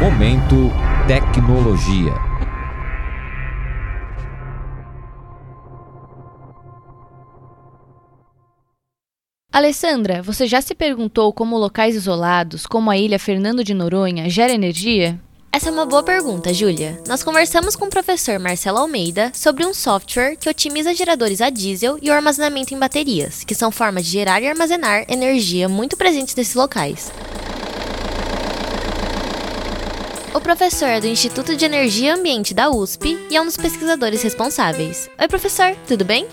Momento Tecnologia. Alessandra, você já se perguntou como locais isolados, como a ilha Fernando de Noronha, gera energia? Essa é uma boa pergunta, Júlia. Nós conversamos com o professor Marcelo Almeida sobre um software que otimiza geradores a diesel e o armazenamento em baterias, que são formas de gerar e armazenar energia muito presentes nesses locais. O professor é do Instituto de Energia e Ambiente da USP e é um dos pesquisadores responsáveis. Oi, professor, tudo bem?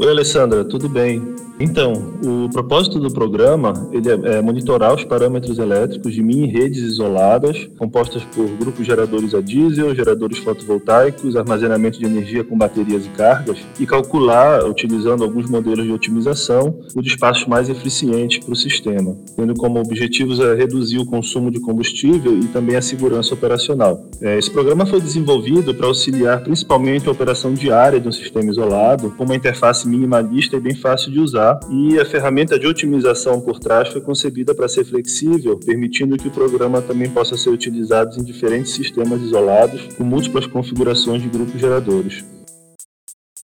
Oi, Alessandra, tudo bem? Então, o propósito do programa ele é, é monitorar os parâmetros elétricos de mini redes isoladas, compostas por grupos geradores a diesel, geradores fotovoltaicos, armazenamento de energia com baterias e cargas, e calcular, utilizando alguns modelos de otimização, o despacho mais eficiente para o sistema, tendo como objetivos a reduzir o consumo de combustível e também a segurança operacional. É, esse programa foi desenvolvido para auxiliar principalmente a operação diária de um sistema isolado, com uma interface minimalista e bem fácil de usar e a ferramenta de otimização por trás foi concebida para ser flexível, permitindo que o programa também possa ser utilizado em diferentes sistemas isolados com múltiplas configurações de grupos geradores.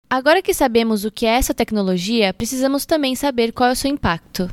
Agora que sabemos o que é essa tecnologia, precisamos também saber qual é o seu impacto.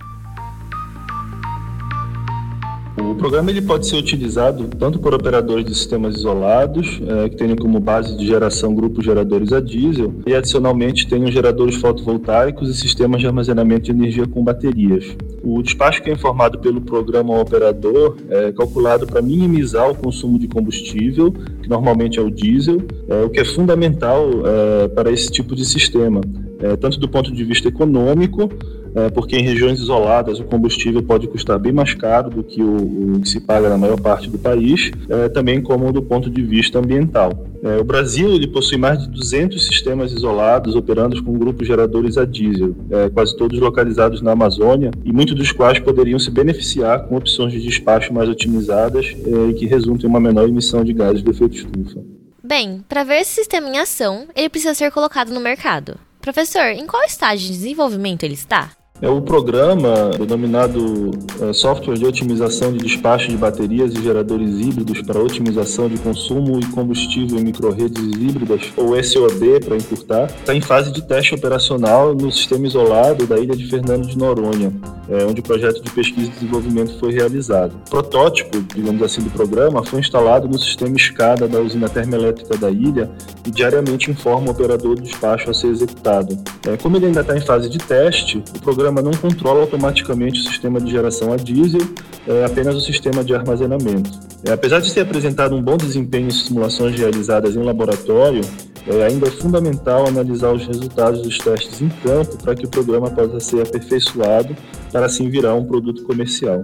O programa ele pode ser utilizado tanto por operadores de sistemas isolados, é, que tenham como base de geração grupos geradores a diesel, e adicionalmente tenham geradores fotovoltaicos e sistemas de armazenamento de energia com baterias. O despacho que é informado pelo programa ao operador é calculado para minimizar o consumo de combustível, que normalmente é o diesel, é, o que é fundamental é, para esse tipo de sistema, é, tanto do ponto de vista econômico, é, porque em regiões isoladas o combustível pode custar bem mais caro do que o, o que se paga na maior parte do país, é, também como do ponto de vista ambiental. É, o Brasil ele possui mais de 200 sistemas isolados operando com grupos geradores a diesel, é, quase todos localizados na Amazônia, e muitos dos quais poderiam se beneficiar com opções de despacho mais otimizadas é, e que resultem em uma menor emissão de gases de efeito estufa. Bem, para ver esse sistema em ação, ele precisa ser colocado no mercado. Professor, em qual estágio de desenvolvimento ele está? É o programa denominado é, Software de Otimização de Despacho de Baterias e Geradores Híbridos para Otimização de Consumo e Combustível em Microredes Híbridas, ou SOD para encurtar, está em fase de teste operacional no sistema isolado da ilha de Fernando de Noronha, é, onde o projeto de pesquisa e desenvolvimento foi realizado. O protótipo, digamos assim, do programa foi instalado no sistema escada da usina termoelétrica da ilha e diariamente informa o operador do despacho a ser executado. É, como ele ainda está em fase de teste, o programa programa não controla automaticamente o sistema de geração a diesel, é apenas o sistema de armazenamento. É, apesar de ter apresentado um bom desempenho em simulações realizadas em laboratório, é, ainda é fundamental analisar os resultados dos testes em campo para que o programa possa ser aperfeiçoado para assim virar um produto comercial.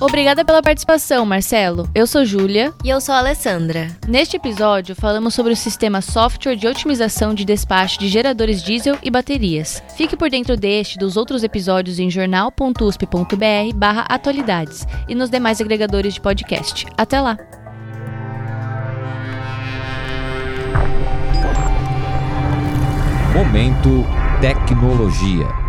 Obrigada pela participação, Marcelo. Eu sou Júlia. E eu sou a Alessandra. Neste episódio, falamos sobre o sistema software de otimização de despacho de geradores diesel e baterias. Fique por dentro deste e dos outros episódios em jornal.usp.br barra atualidades e nos demais agregadores de podcast. Até lá! Momento Tecnologia.